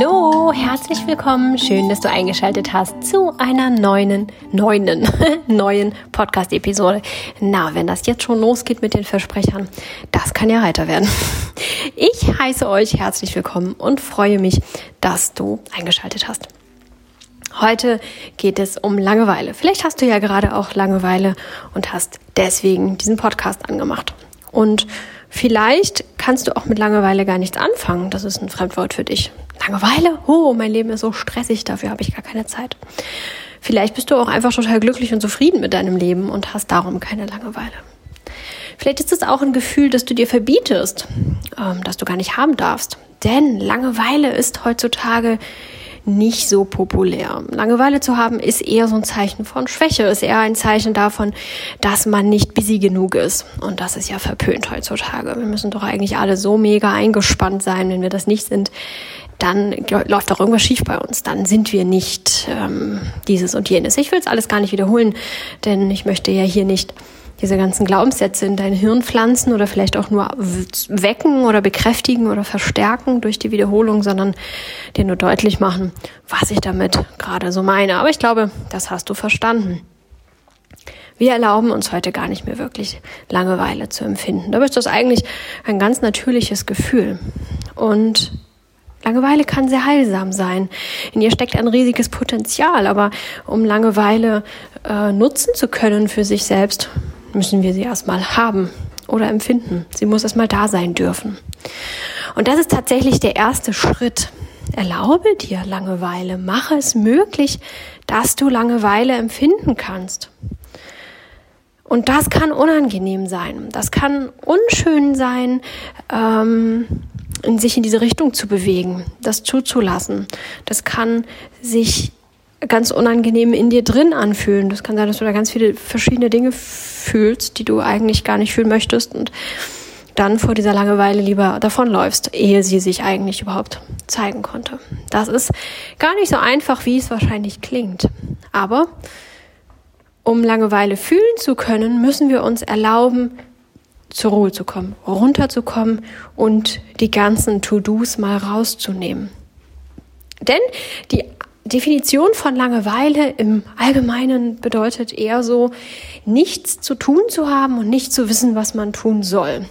Hallo, herzlich willkommen. Schön, dass du eingeschaltet hast zu einer neuen, neuen, neuen Podcast-Episode. Na, wenn das jetzt schon losgeht mit den Versprechern, das kann ja heiter werden. Ich heiße euch herzlich willkommen und freue mich, dass du eingeschaltet hast. Heute geht es um Langeweile. Vielleicht hast du ja gerade auch Langeweile und hast deswegen diesen Podcast angemacht. Und vielleicht kannst du auch mit Langeweile gar nichts anfangen. Das ist ein Fremdwort für dich. Langeweile? Oh, mein Leben ist so stressig, dafür habe ich gar keine Zeit. Vielleicht bist du auch einfach total glücklich und zufrieden mit deinem Leben und hast darum keine Langeweile. Vielleicht ist es auch ein Gefühl, dass du dir verbietest, ähm, dass du gar nicht haben darfst. Denn Langeweile ist heutzutage nicht so populär. Langeweile zu haben ist eher so ein Zeichen von Schwäche, ist eher ein Zeichen davon, dass man nicht busy genug ist. Und das ist ja verpönt heutzutage. Wir müssen doch eigentlich alle so mega eingespannt sein. Wenn wir das nicht sind, dann läuft doch irgendwas schief bei uns. Dann sind wir nicht ähm, dieses und jenes. Ich will es alles gar nicht wiederholen, denn ich möchte ja hier nicht diese ganzen Glaubenssätze in dein Hirn pflanzen oder vielleicht auch nur wecken oder bekräftigen oder verstärken durch die Wiederholung, sondern dir nur deutlich machen, was ich damit gerade so meine. Aber ich glaube, das hast du verstanden. Wir erlauben uns heute gar nicht mehr wirklich Langeweile zu empfinden. Dabei ist das eigentlich ein ganz natürliches Gefühl. Und Langeweile kann sehr heilsam sein. In ihr steckt ein riesiges Potenzial, aber um Langeweile äh, nutzen zu können für sich selbst, müssen wir sie erstmal haben oder empfinden. Sie muss erstmal da sein dürfen. Und das ist tatsächlich der erste Schritt. Erlaube dir Langeweile. Mache es möglich, dass du Langeweile empfinden kannst. Und das kann unangenehm sein. Das kann unschön sein, ähm, sich in diese Richtung zu bewegen, das zuzulassen. Das kann sich ganz unangenehm in dir drin anfühlen. Das kann sein, dass du da ganz viele verschiedene Dinge fühlst, die du eigentlich gar nicht fühlen möchtest und dann vor dieser Langeweile lieber davonläufst, ehe sie sich eigentlich überhaupt zeigen konnte. Das ist gar nicht so einfach, wie es wahrscheinlich klingt. Aber um Langeweile fühlen zu können, müssen wir uns erlauben, zur Ruhe zu kommen, runterzukommen und die ganzen To-Dos mal rauszunehmen. Denn die Definition von Langeweile im Allgemeinen bedeutet eher so, nichts zu tun zu haben und nicht zu wissen, was man tun soll.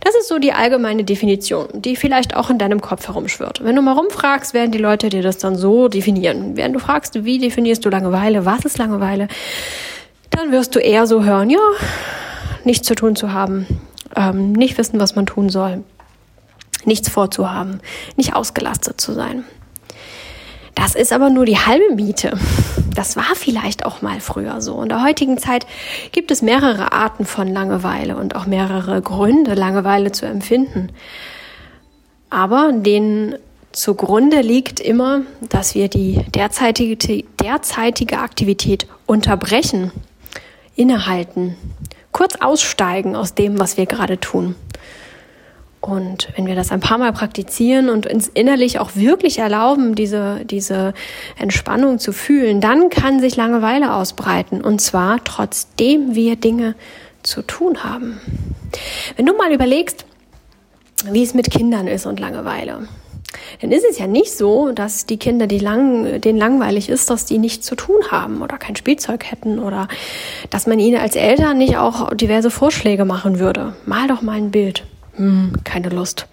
Das ist so die allgemeine Definition, die vielleicht auch in deinem Kopf herumschwirrt. Wenn du mal rumfragst, werden die Leute dir das dann so definieren. Wenn du fragst, wie definierst du Langeweile, was ist Langeweile, dann wirst du eher so hören, ja, nichts zu tun zu haben, ähm, nicht wissen, was man tun soll, nichts vorzuhaben, nicht ausgelastet zu sein. Das ist aber nur die halbe Miete. Das war vielleicht auch mal früher so. In der heutigen Zeit gibt es mehrere Arten von Langeweile und auch mehrere Gründe, Langeweile zu empfinden. Aber den zugrunde liegt immer, dass wir die derzeitige, derzeitige Aktivität unterbrechen, innehalten, kurz aussteigen aus dem, was wir gerade tun. Und wenn wir das ein paar Mal praktizieren und uns innerlich auch wirklich erlauben, diese, diese Entspannung zu fühlen, dann kann sich Langeweile ausbreiten. Und zwar trotzdem wir Dinge zu tun haben. Wenn du mal überlegst, wie es mit Kindern ist und Langeweile, dann ist es ja nicht so, dass die Kinder, die lang, denen langweilig ist, dass die nichts zu tun haben oder kein Spielzeug hätten oder dass man ihnen als Eltern nicht auch diverse Vorschläge machen würde. Mal doch mal ein Bild. Hm, keine Lust.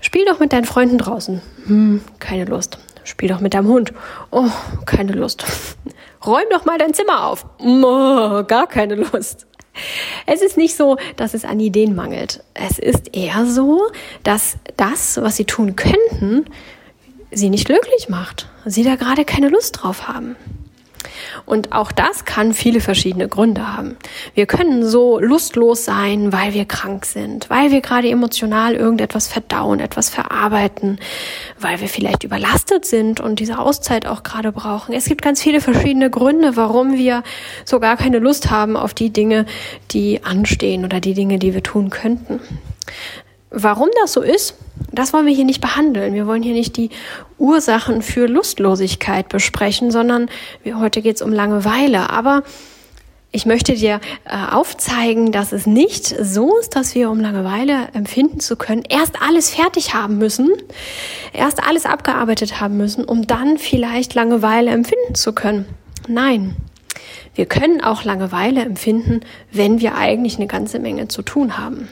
Spiel doch mit deinen Freunden draußen. Hm, keine Lust. Spiel doch mit deinem Hund. Oh, keine Lust. Räum doch mal dein Zimmer auf. Oh, gar keine Lust. Es ist nicht so, dass es an Ideen mangelt. Es ist eher so, dass das, was sie tun könnten, sie nicht glücklich macht. Sie da gerade keine Lust drauf haben. Und auch das kann viele verschiedene Gründe haben. Wir können so lustlos sein, weil wir krank sind, weil wir gerade emotional irgendetwas verdauen, etwas verarbeiten, weil wir vielleicht überlastet sind und diese Auszeit auch gerade brauchen. Es gibt ganz viele verschiedene Gründe, warum wir so gar keine Lust haben auf die Dinge, die anstehen oder die Dinge, die wir tun könnten. Warum das so ist, das wollen wir hier nicht behandeln. Wir wollen hier nicht die Ursachen für Lustlosigkeit besprechen, sondern heute geht es um Langeweile. Aber ich möchte dir äh, aufzeigen, dass es nicht so ist, dass wir, um Langeweile empfinden zu können, erst alles fertig haben müssen, erst alles abgearbeitet haben müssen, um dann vielleicht Langeweile empfinden zu können. Nein. Wir können auch Langeweile empfinden, wenn wir eigentlich eine ganze Menge zu tun haben.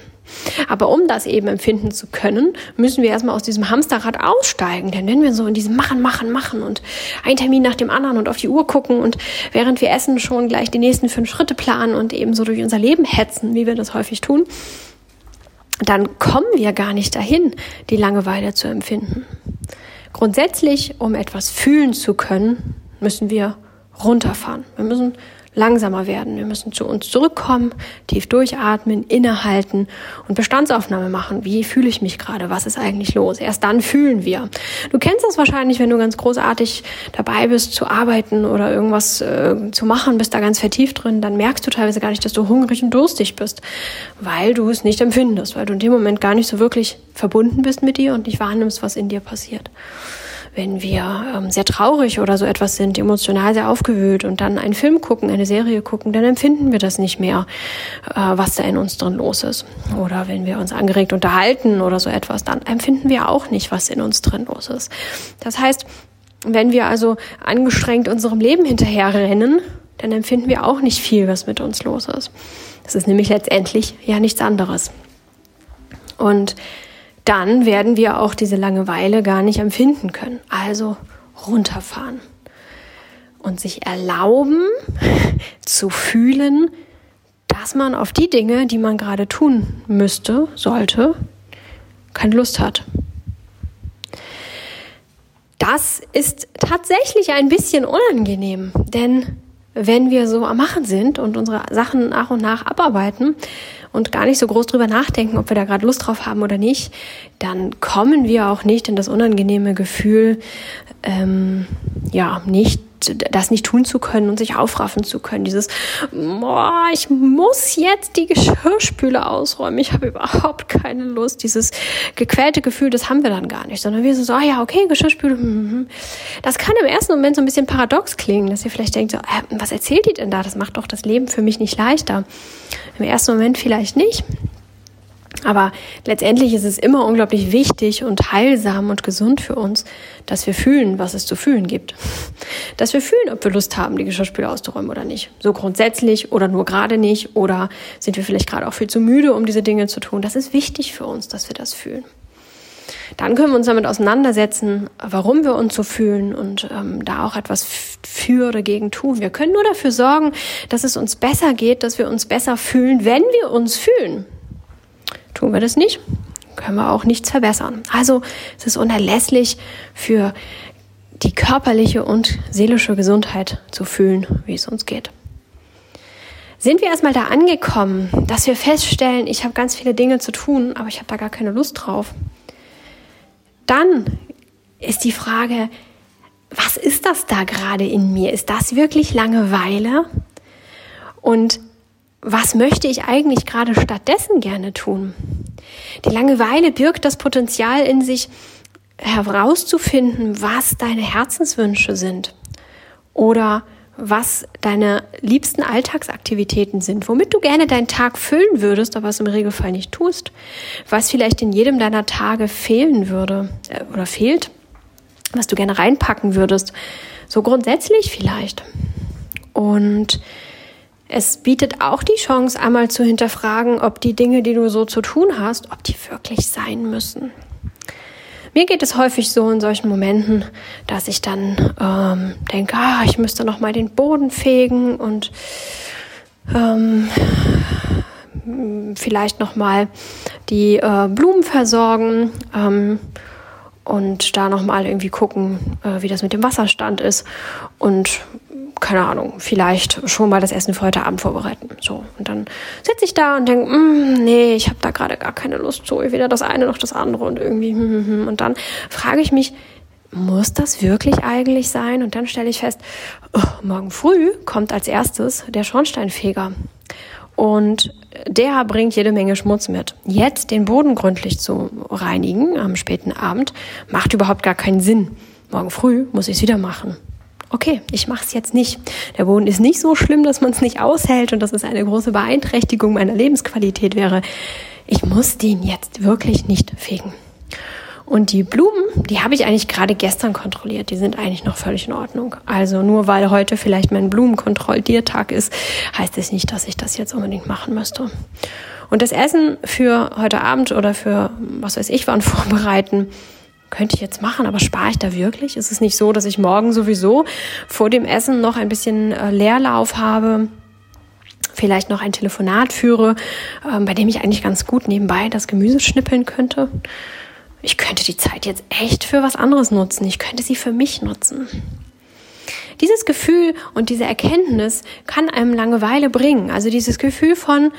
Aber um das eben empfinden zu können, müssen wir erstmal aus diesem Hamsterrad aussteigen. Denn wenn wir so in diesem Machen, Machen, Machen und ein Termin nach dem anderen und auf die Uhr gucken und während wir essen schon gleich die nächsten fünf Schritte planen und eben so durch unser Leben hetzen, wie wir das häufig tun, dann kommen wir gar nicht dahin, die Langeweile zu empfinden. Grundsätzlich, um etwas fühlen zu können, müssen wir runterfahren. Wir müssen langsamer werden. Wir müssen zu uns zurückkommen, tief durchatmen, innehalten und Bestandsaufnahme machen. Wie fühle ich mich gerade? Was ist eigentlich los? Erst dann fühlen wir. Du kennst das wahrscheinlich, wenn du ganz großartig dabei bist zu arbeiten oder irgendwas äh, zu machen, bist da ganz vertieft drin, dann merkst du teilweise gar nicht, dass du hungrig und durstig bist, weil du es nicht empfindest, weil du in dem Moment gar nicht so wirklich verbunden bist mit dir und nicht wahrnimmst, was in dir passiert wenn wir ähm, sehr traurig oder so etwas sind, emotional sehr aufgewühlt und dann einen Film gucken, eine Serie gucken, dann empfinden wir das nicht mehr, äh, was da in uns drin los ist. Oder wenn wir uns angeregt unterhalten oder so etwas, dann empfinden wir auch nicht, was in uns drin los ist. Das heißt, wenn wir also angestrengt unserem Leben hinterherrennen, dann empfinden wir auch nicht viel, was mit uns los ist. Das ist nämlich letztendlich ja nichts anderes. Und dann werden wir auch diese Langeweile gar nicht empfinden können. Also runterfahren und sich erlauben zu fühlen, dass man auf die Dinge, die man gerade tun müsste, sollte, keine Lust hat. Das ist tatsächlich ein bisschen unangenehm, denn wenn wir so am Machen sind und unsere Sachen nach und nach abarbeiten und gar nicht so groß drüber nachdenken, ob wir da gerade Lust drauf haben oder nicht, dann kommen wir auch nicht in das unangenehme Gefühl, ähm, ja, nicht das nicht tun zu können und sich aufraffen zu können. Dieses, boah, ich muss jetzt die Geschirrspüle ausräumen. Ich habe überhaupt keine Lust. Dieses gequälte Gefühl, das haben wir dann gar nicht, sondern wir sind so, ah ja, okay, Geschirrspüle. Hm, hm, hm. Das kann im ersten Moment so ein bisschen paradox klingen, dass ihr vielleicht denkt, so, äh, was erzählt die denn da? Das macht doch das Leben für mich nicht leichter. Im ersten Moment vielleicht nicht. Aber letztendlich ist es immer unglaublich wichtig und heilsam und gesund für uns, dass wir fühlen, was es zu fühlen gibt. Dass wir fühlen, ob wir Lust haben, die Geschirrspüle auszuräumen oder nicht. So grundsätzlich oder nur gerade nicht oder sind wir vielleicht gerade auch viel zu müde, um diese Dinge zu tun. Das ist wichtig für uns, dass wir das fühlen. Dann können wir uns damit auseinandersetzen, warum wir uns so fühlen und ähm, da auch etwas für oder gegen tun. Wir können nur dafür sorgen, dass es uns besser geht, dass wir uns besser fühlen, wenn wir uns fühlen. Tun wir das nicht, können wir auch nichts verbessern. Also es ist unerlässlich für die körperliche und seelische Gesundheit zu fühlen, wie es uns geht. Sind wir erstmal da angekommen, dass wir feststellen, ich habe ganz viele Dinge zu tun, aber ich habe da gar keine Lust drauf. Dann ist die Frage, was ist das da gerade in mir? Ist das wirklich Langeweile? Und was möchte ich eigentlich gerade stattdessen gerne tun? Die Langeweile birgt das Potenzial in sich, herauszufinden, was deine Herzenswünsche sind oder was deine liebsten Alltagsaktivitäten sind, womit du gerne deinen Tag füllen würdest, aber es im Regelfall nicht tust, was vielleicht in jedem deiner Tage fehlen würde äh, oder fehlt, was du gerne reinpacken würdest, so grundsätzlich vielleicht. Und es bietet auch die Chance, einmal zu hinterfragen, ob die Dinge, die du so zu tun hast, ob die wirklich sein müssen. Mir geht es häufig so in solchen Momenten, dass ich dann ähm, denke, ah, ich müsste noch mal den Boden fegen und ähm, vielleicht noch mal die äh, Blumen versorgen ähm, und da noch mal irgendwie gucken, äh, wie das mit dem Wasserstand ist. Und keine Ahnung, vielleicht schon mal das Essen für heute Abend vorbereiten. So. Und dann sitze ich da und denke, mm, nee, ich habe da gerade gar keine Lust zu. Weder das eine noch das andere und irgendwie. Hm, hm, hm. Und dann frage ich mich, muss das wirklich eigentlich sein? Und dann stelle ich fest, oh, morgen früh kommt als erstes der Schornsteinfeger. Und der bringt jede Menge Schmutz mit. Jetzt den Boden gründlich zu reinigen am späten Abend macht überhaupt gar keinen Sinn. Morgen früh muss ich es wieder machen. Okay, ich mache es jetzt nicht. Der Boden ist nicht so schlimm, dass man es nicht aushält und dass es eine große Beeinträchtigung meiner Lebensqualität wäre. Ich muss den jetzt wirklich nicht fegen. Und die Blumen, die habe ich eigentlich gerade gestern kontrolliert. Die sind eigentlich noch völlig in Ordnung. Also nur weil heute vielleicht mein Blumenkontrolliertag ist, heißt es nicht, dass ich das jetzt unbedingt machen müsste. Und das Essen für heute Abend oder für was weiß ich wann vorbereiten, könnte ich jetzt machen, aber spare ich da wirklich? Ist es nicht so, dass ich morgen sowieso vor dem Essen noch ein bisschen äh, Leerlauf habe? Vielleicht noch ein Telefonat führe, äh, bei dem ich eigentlich ganz gut nebenbei das Gemüse schnippeln könnte ich könnte die Zeit jetzt echt für was anderes nutzen. Ich könnte sie für mich nutzen. Dieses Gefühl und diese Erkenntnis kann einem Langeweile bringen. Also dieses Gefühl von,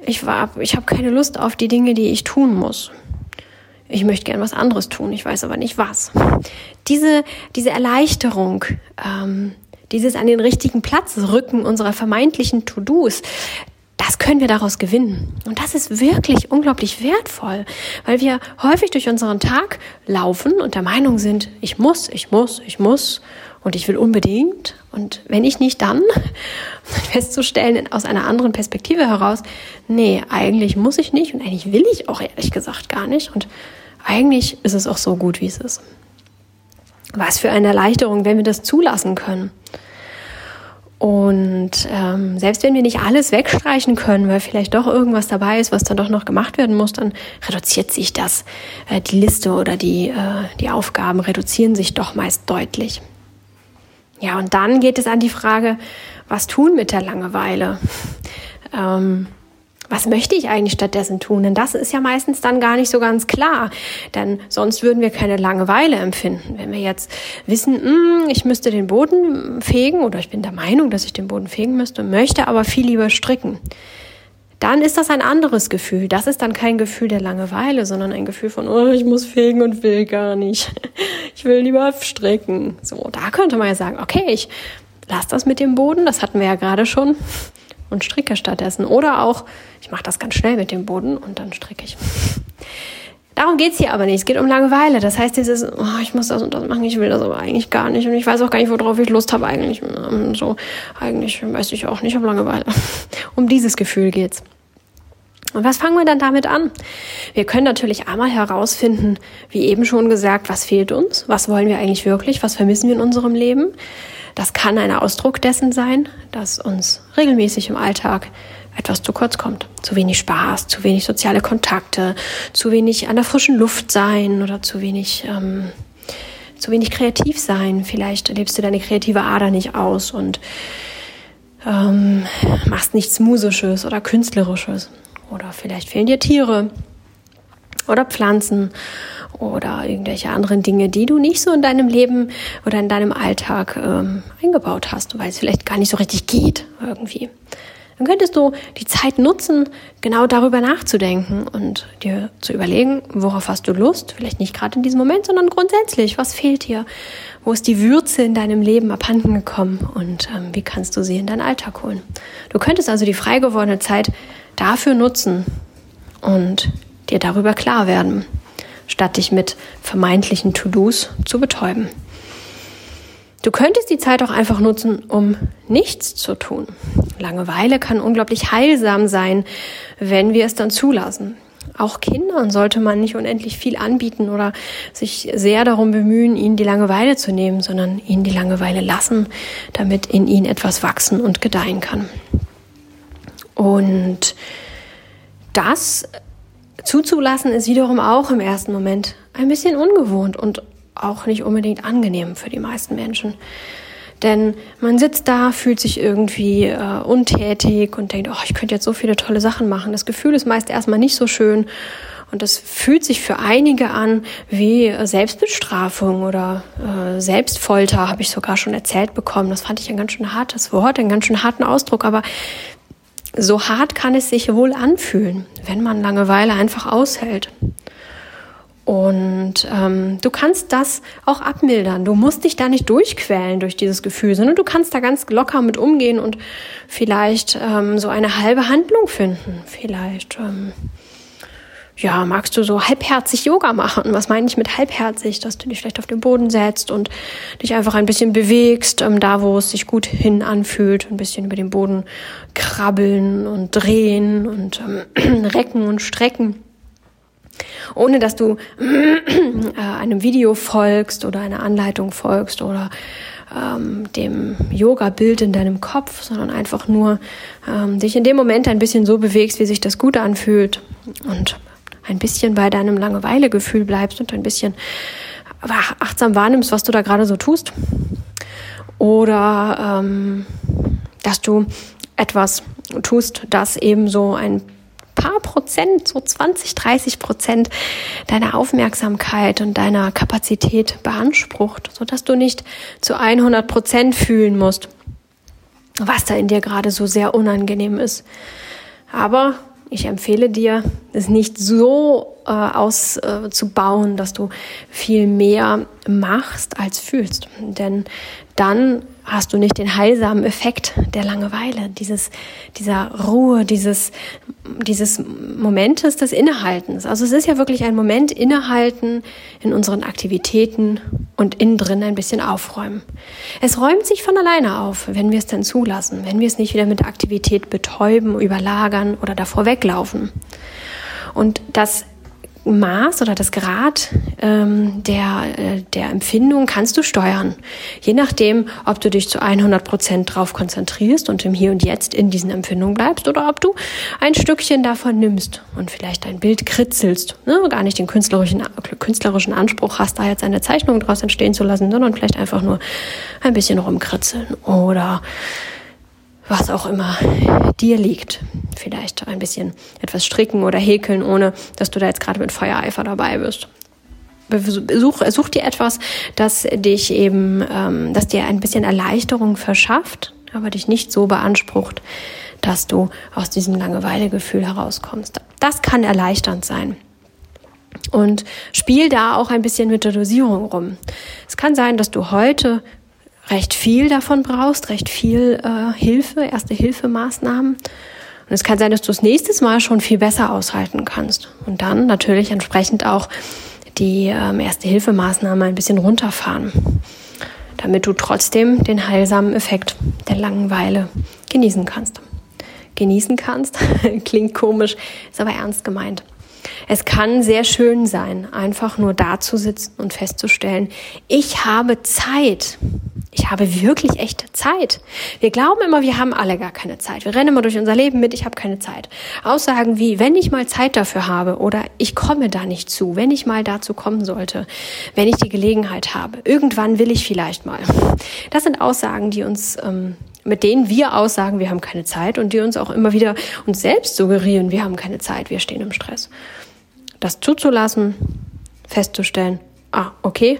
ich, war, ich habe keine Lust auf die Dinge, die ich tun muss. Ich möchte gern was anderes tun, ich weiß aber nicht was. Diese, diese Erleichterung, ähm, dieses an den richtigen Platz rücken unserer vermeintlichen To-Dos, das können wir daraus gewinnen. Und das ist wirklich unglaublich wertvoll, weil wir häufig durch unseren Tag laufen und der Meinung sind, ich muss, ich muss, ich muss und ich will unbedingt. Und wenn ich nicht, dann festzustellen aus einer anderen Perspektive heraus, nee, eigentlich muss ich nicht und eigentlich will ich auch ehrlich gesagt gar nicht. Und eigentlich ist es auch so gut, wie es ist. Was für eine Erleichterung, wenn wir das zulassen können. Und ähm, selbst wenn wir nicht alles wegstreichen können, weil vielleicht doch irgendwas dabei ist, was dann doch noch gemacht werden muss, dann reduziert sich das. Äh, die Liste oder die, äh, die Aufgaben reduzieren sich doch meist deutlich. Ja, und dann geht es an die Frage, was tun mit der Langeweile? Ähm, was möchte ich eigentlich stattdessen tun? Denn das ist ja meistens dann gar nicht so ganz klar. Denn sonst würden wir keine Langeweile empfinden. Wenn wir jetzt wissen, mh, hm, ich müsste den Boden fegen oder ich bin der Meinung, dass ich den Boden fegen müsste, möchte aber viel lieber stricken. Dann ist das ein anderes Gefühl. Das ist dann kein Gefühl der Langeweile, sondern ein Gefühl von, oh, ich muss fegen und will gar nicht. Ich will lieber stricken. So, da könnte man ja sagen, okay, ich lass das mit dem Boden, das hatten wir ja gerade schon und stricke stattdessen. Oder auch, ich mache das ganz schnell mit dem Boden und dann stricke ich. Darum geht's hier aber nicht. Es geht um Langeweile. Das heißt, dieses, oh, ich muss das und das machen, ich will das aber eigentlich gar nicht. Und ich weiß auch gar nicht, worauf ich Lust habe eigentlich. Ähm, so, eigentlich weiß ich auch nicht, um Langeweile. um dieses Gefühl geht's. Und was fangen wir dann damit an? Wir können natürlich einmal herausfinden, wie eben schon gesagt, was fehlt uns? Was wollen wir eigentlich wirklich? Was vermissen wir in unserem Leben? Das kann ein Ausdruck dessen sein, dass uns regelmäßig im Alltag etwas zu kurz kommt. Zu wenig Spaß, zu wenig soziale Kontakte, zu wenig an der frischen Luft sein oder zu wenig, ähm, zu wenig kreativ sein. Vielleicht lebst du deine kreative Ader nicht aus und ähm, machst nichts Musisches oder Künstlerisches. Oder vielleicht fehlen dir Tiere oder Pflanzen oder irgendwelche anderen Dinge, die du nicht so in deinem Leben oder in deinem Alltag ähm, eingebaut hast, weil es vielleicht gar nicht so richtig geht irgendwie. Dann könntest du die Zeit nutzen, genau darüber nachzudenken und dir zu überlegen, worauf hast du Lust? Vielleicht nicht gerade in diesem Moment, sondern grundsätzlich. Was fehlt dir? Wo ist die Würze in deinem Leben abhanden gekommen und ähm, wie kannst du sie in deinen Alltag holen? Du könntest also die frei gewordene Zeit dafür nutzen und dir darüber klar werden statt dich mit vermeintlichen To-Dos zu betäuben. Du könntest die Zeit auch einfach nutzen, um nichts zu tun. Langeweile kann unglaublich heilsam sein, wenn wir es dann zulassen. Auch Kindern sollte man nicht unendlich viel anbieten oder sich sehr darum bemühen, ihnen die Langeweile zu nehmen, sondern ihnen die Langeweile lassen, damit in ihnen etwas wachsen und gedeihen kann. Und das zuzulassen ist wiederum auch im ersten Moment ein bisschen ungewohnt und auch nicht unbedingt angenehm für die meisten Menschen. Denn man sitzt da, fühlt sich irgendwie äh, untätig und denkt, oh, ich könnte jetzt so viele tolle Sachen machen. Das Gefühl ist meist erstmal nicht so schön und das fühlt sich für einige an wie Selbstbestrafung oder äh, Selbstfolter, habe ich sogar schon erzählt bekommen. Das fand ich ein ganz schön hartes Wort, einen ganz schön harten Ausdruck, aber so hart kann es sich wohl anfühlen, wenn man Langeweile einfach aushält. Und ähm, du kannst das auch abmildern. Du musst dich da nicht durchquälen durch dieses Gefühl, sondern du kannst da ganz locker mit umgehen und vielleicht ähm, so eine halbe Handlung finden. Vielleicht ähm, ja, magst du so halbherzig Yoga machen? Was meine ich mit halbherzig? Dass du dich vielleicht auf den Boden setzt und dich einfach ein bisschen bewegst, ähm, da wo es sich gut hin anfühlt, ein bisschen über den Boden krabbeln und drehen und ähm, recken und strecken. Ohne dass du äh, einem Video folgst oder einer Anleitung folgst oder ähm, dem Yoga-Bild in deinem Kopf, sondern einfach nur ähm, dich in dem Moment ein bisschen so bewegst, wie sich das gut anfühlt und ein bisschen bei deinem Langeweilegefühl bleibst und ein bisschen achtsam wahrnimmst, was du da gerade so tust. Oder ähm, dass du etwas tust, das eben so ein paar Prozent, so 20, 30 Prozent deiner Aufmerksamkeit und deiner Kapazität beansprucht, so dass du nicht zu 100 Prozent fühlen musst, was da in dir gerade so sehr unangenehm ist. Aber ich empfehle dir, es nicht so äh, auszubauen, äh, dass du viel mehr machst als fühlst. Denn dann hast du nicht den heilsamen Effekt der Langeweile, dieses, dieser Ruhe, dieses, dieses Momentes des Innehaltens. Also es ist ja wirklich ein Moment innehalten in unseren Aktivitäten und innen drin ein bisschen aufräumen. Es räumt sich von alleine auf, wenn wir es dann zulassen, wenn wir es nicht wieder mit Aktivität betäuben, überlagern oder davor weglaufen. Und das Maß oder das Grad ähm, der, äh, der Empfindung kannst du steuern. Je nachdem, ob du dich zu 100 Prozent drauf konzentrierst und im Hier und Jetzt in diesen Empfindungen bleibst oder ob du ein Stückchen davon nimmst und vielleicht ein Bild kritzelst. Ne? Gar nicht den künstlerischen, künstlerischen Anspruch hast, da jetzt eine Zeichnung draus entstehen zu lassen, sondern vielleicht einfach nur ein bisschen rumkritzeln oder was auch immer dir liegt. Vielleicht ein bisschen etwas stricken oder häkeln, ohne dass du da jetzt gerade mit Feuereifer dabei bist. Such, such dir etwas, das dich eben, ähm, das dir ein bisschen Erleichterung verschafft, aber dich nicht so beansprucht, dass du aus diesem Langeweilegefühl herauskommst. Das kann erleichternd sein. Und spiel da auch ein bisschen mit der Dosierung rum. Es kann sein, dass du heute recht viel davon brauchst, recht viel äh, Hilfe, erste Hilfemaßnahmen. Und es kann sein, dass du das nächste Mal schon viel besser aushalten kannst. Und dann natürlich entsprechend auch die ähm, erste Hilfemaßnahme ein bisschen runterfahren, damit du trotzdem den heilsamen Effekt der Langeweile genießen kannst. Genießen kannst, klingt komisch, ist aber ernst gemeint. Es kann sehr schön sein, einfach nur da zu sitzen und festzustellen, ich habe Zeit. Ich habe wirklich echte Zeit. Wir glauben immer, wir haben alle gar keine Zeit. Wir rennen immer durch unser Leben mit, ich habe keine Zeit. Aussagen wie, wenn ich mal Zeit dafür habe oder ich komme da nicht zu, wenn ich mal dazu kommen sollte, wenn ich die Gelegenheit habe, irgendwann will ich vielleicht mal. Das sind Aussagen, die uns ähm, mit denen wir aussagen, wir haben keine Zeit und die uns auch immer wieder uns selbst suggerieren, wir haben keine Zeit, wir stehen im Stress. Das zuzulassen, festzustellen, ah, okay,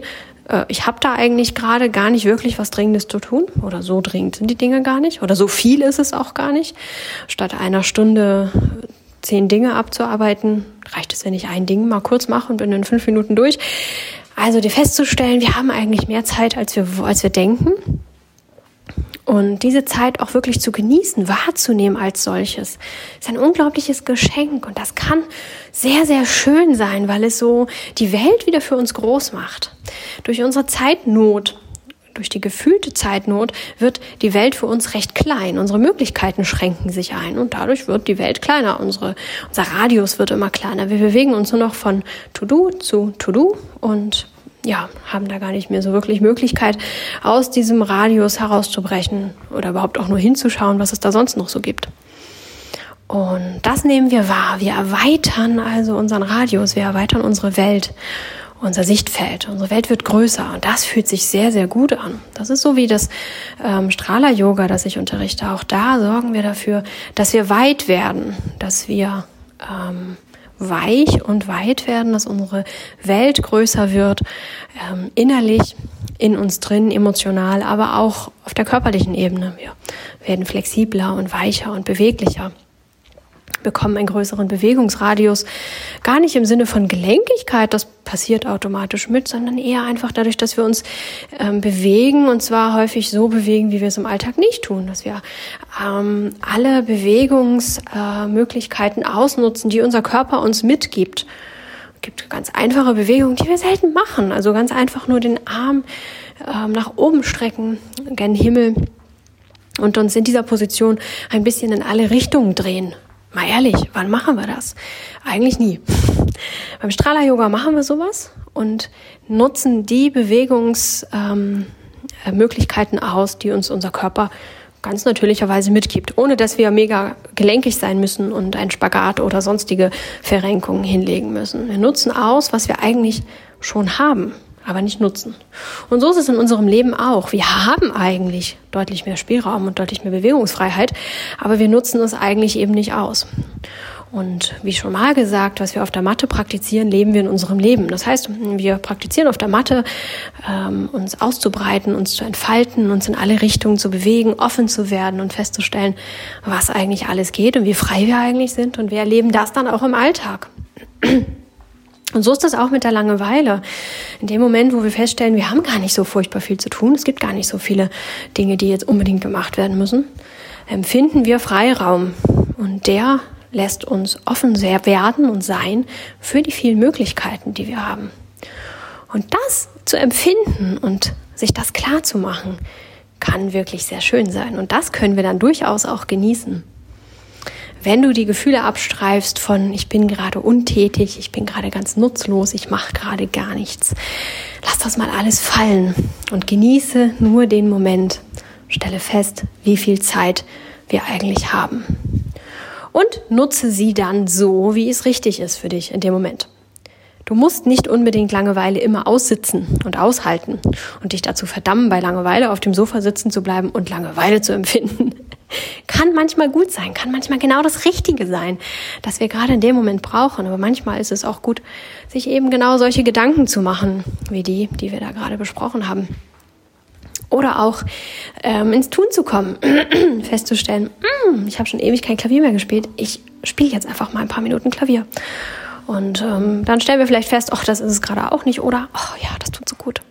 äh, ich habe da eigentlich gerade gar nicht wirklich was Dringendes zu tun oder so dringend sind die Dinge gar nicht oder so viel ist es auch gar nicht. Statt einer Stunde zehn Dinge abzuarbeiten, reicht es, wenn ich ein Ding mal kurz mache und bin in fünf Minuten durch. Also dir festzustellen, wir haben eigentlich mehr Zeit, als wir, als wir denken und diese Zeit auch wirklich zu genießen, wahrzunehmen als solches, ist ein unglaubliches Geschenk. Und das kann sehr, sehr schön sein, weil es so die Welt wieder für uns groß macht. Durch unsere Zeitnot, durch die gefühlte Zeitnot wird die Welt für uns recht klein. Unsere Möglichkeiten schränken sich ein und dadurch wird die Welt kleiner. Unsere, unser Radius wird immer kleiner. Wir bewegen uns nur noch von To-Do zu To-Do und ja, haben da gar nicht mehr so wirklich Möglichkeit, aus diesem Radius herauszubrechen oder überhaupt auch nur hinzuschauen, was es da sonst noch so gibt. Und das nehmen wir wahr. Wir erweitern also unseren Radius, wir erweitern unsere Welt, unser Sichtfeld. Unsere Welt wird größer und das fühlt sich sehr, sehr gut an. Das ist so wie das ähm, Strahler-Yoga, das ich unterrichte. Auch da sorgen wir dafür, dass wir weit werden, dass wir ähm, weich und weit werden, dass unsere Welt größer wird, ähm, innerlich in uns drin, emotional, aber auch auf der körperlichen Ebene. Wir werden flexibler und weicher und beweglicher. Bekommen einen größeren Bewegungsradius. Gar nicht im Sinne von Gelenkigkeit, das passiert automatisch mit, sondern eher einfach dadurch, dass wir uns ähm, bewegen und zwar häufig so bewegen, wie wir es im Alltag nicht tun, dass wir ähm, alle Bewegungsmöglichkeiten äh, ausnutzen, die unser Körper uns mitgibt. Es gibt ganz einfache Bewegungen, die wir selten machen. Also ganz einfach nur den Arm ähm, nach oben strecken, gen Himmel und uns in dieser Position ein bisschen in alle Richtungen drehen. Mal ehrlich, wann machen wir das? Eigentlich nie. Beim Strahler-Yoga machen wir sowas und nutzen die Bewegungsmöglichkeiten ähm, aus, die uns unser Körper ganz natürlicherweise mitgibt, ohne dass wir mega gelenkig sein müssen und ein Spagat oder sonstige Verrenkungen hinlegen müssen. Wir nutzen aus, was wir eigentlich schon haben aber nicht nutzen. Und so ist es in unserem Leben auch. Wir haben eigentlich deutlich mehr Spielraum und deutlich mehr Bewegungsfreiheit, aber wir nutzen es eigentlich eben nicht aus. Und wie schon mal gesagt, was wir auf der Matte praktizieren, leben wir in unserem Leben. Das heißt, wir praktizieren auf der Matte, ähm, uns auszubreiten, uns zu entfalten, uns in alle Richtungen zu bewegen, offen zu werden und festzustellen, was eigentlich alles geht und wie frei wir eigentlich sind. Und wir erleben das dann auch im Alltag. Und so ist das auch mit der Langeweile. In dem Moment, wo wir feststellen, wir haben gar nicht so furchtbar viel zu tun, es gibt gar nicht so viele Dinge, die jetzt unbedingt gemacht werden müssen, empfinden wir Freiraum. Und der lässt uns offen werden und sein für die vielen Möglichkeiten, die wir haben. Und das zu empfinden und sich das klar zu machen, kann wirklich sehr schön sein. Und das können wir dann durchaus auch genießen wenn du die Gefühle abstreifst von ich bin gerade untätig, ich bin gerade ganz nutzlos, ich mache gerade gar nichts, lass das mal alles fallen und genieße nur den Moment. Stelle fest, wie viel Zeit wir eigentlich haben. Und nutze sie dann so, wie es richtig ist für dich in dem Moment. Du musst nicht unbedingt Langeweile immer aussitzen und aushalten und dich dazu verdammen, bei Langeweile auf dem Sofa sitzen zu bleiben und Langeweile zu empfinden. Kann manchmal gut sein, kann manchmal genau das Richtige sein, das wir gerade in dem Moment brauchen. Aber manchmal ist es auch gut, sich eben genau solche Gedanken zu machen, wie die, die wir da gerade besprochen haben. Oder auch ähm, ins Tun zu kommen, festzustellen, mm, ich habe schon ewig kein Klavier mehr gespielt, ich spiele jetzt einfach mal ein paar Minuten Klavier. Und ähm, dann stellen wir vielleicht fest, ach, das ist es gerade auch nicht, oder, ach ja, das tut so gut.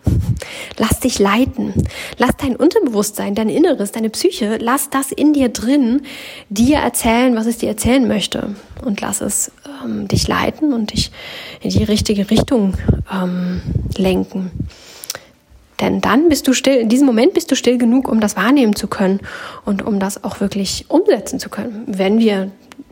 Lass dich leiten. Lass dein Unterbewusstsein, dein Inneres, deine Psyche, lass das in dir drin dir erzählen, was es dir erzählen möchte. Und lass es ähm, dich leiten und dich in die richtige Richtung ähm, lenken. Denn dann bist du still, in diesem Moment bist du still genug, um das wahrnehmen zu können und um das auch wirklich umsetzen zu können. Wenn wir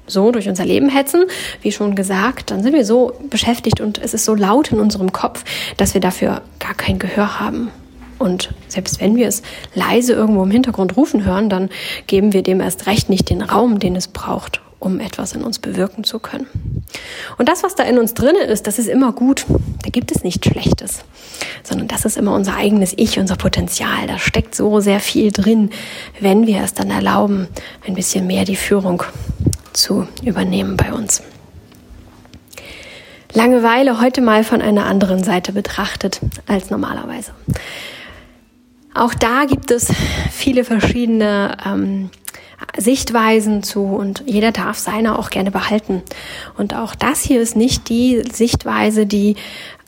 so durch unser Leben hetzen, wie schon gesagt, dann sind wir so beschäftigt und es ist so laut in unserem Kopf, dass wir dafür gar kein Gehör haben. Und selbst wenn wir es leise irgendwo im Hintergrund rufen hören, dann geben wir dem erst recht nicht den Raum, den es braucht, um etwas in uns bewirken zu können. Und das, was da in uns drinne ist, das ist immer gut. Da gibt es nichts Schlechtes, sondern das ist immer unser eigenes Ich, unser Potenzial. Da steckt so sehr viel drin, wenn wir es dann erlauben, ein bisschen mehr die Führung zu übernehmen bei uns. Langeweile heute mal von einer anderen Seite betrachtet als normalerweise. Auch da gibt es viele verschiedene ähm, Sichtweisen zu und jeder darf seine auch gerne behalten. Und auch das hier ist nicht die Sichtweise, die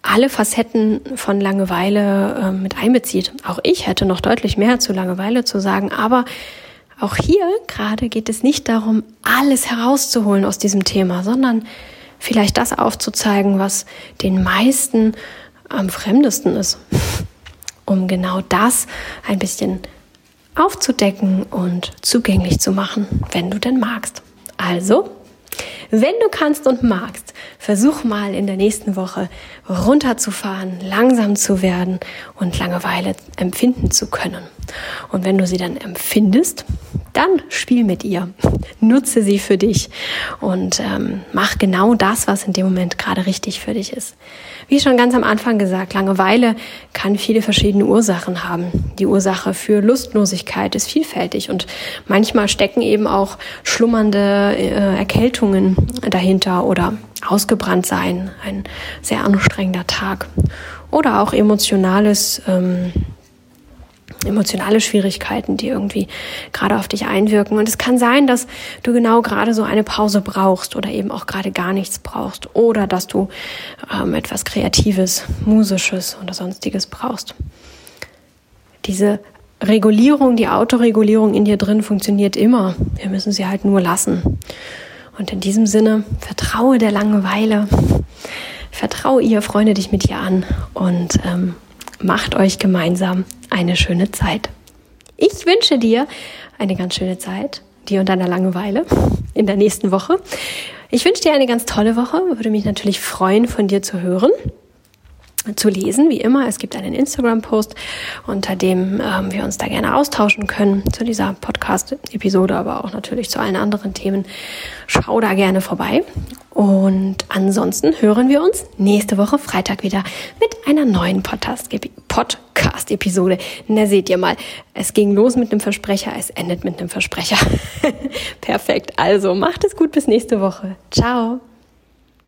alle Facetten von Langeweile äh, mit einbezieht. Auch ich hätte noch deutlich mehr zu Langeweile zu sagen, aber auch hier gerade geht es nicht darum, alles herauszuholen aus diesem Thema, sondern vielleicht das aufzuzeigen, was den meisten am fremdesten ist, um genau das ein bisschen aufzudecken und zugänglich zu machen, wenn du denn magst. Also, wenn du kannst und magst, versuch mal in der nächsten Woche runterzufahren, langsam zu werden und Langeweile empfinden zu können. Und wenn du sie dann empfindest, dann spiel mit ihr, nutze sie für dich und ähm, mach genau das, was in dem Moment gerade richtig für dich ist. Wie schon ganz am Anfang gesagt, Langeweile kann viele verschiedene Ursachen haben. Die Ursache für Lustlosigkeit ist vielfältig und manchmal stecken eben auch schlummernde äh, Erkältungen dahinter oder ausgebrannt sein, ein sehr anstrengender Tag oder auch emotionales ähm, emotionale Schwierigkeiten, die irgendwie gerade auf dich einwirken. Und es kann sein, dass du genau gerade so eine Pause brauchst oder eben auch gerade gar nichts brauchst oder dass du ähm, etwas Kreatives, Musisches oder sonstiges brauchst. Diese Regulierung, die Autoregulierung in dir drin funktioniert immer. Wir müssen sie halt nur lassen. Und in diesem Sinne, vertraue der Langeweile, vertraue ihr, freunde dich mit ihr an und ähm, macht euch gemeinsam eine schöne Zeit. Ich wünsche dir eine ganz schöne Zeit, dir und deiner Langeweile in der nächsten Woche. Ich wünsche dir eine ganz tolle Woche, würde mich natürlich freuen, von dir zu hören zu lesen, wie immer. Es gibt einen Instagram-Post, unter dem ähm, wir uns da gerne austauschen können zu dieser Podcast-Episode, aber auch natürlich zu allen anderen Themen. Schau da gerne vorbei. Und ansonsten hören wir uns nächste Woche Freitag wieder mit einer neuen Podcast-Episode. Na, seht ihr mal, es ging los mit einem Versprecher, es endet mit einem Versprecher. Perfekt. Also macht es gut bis nächste Woche. Ciao.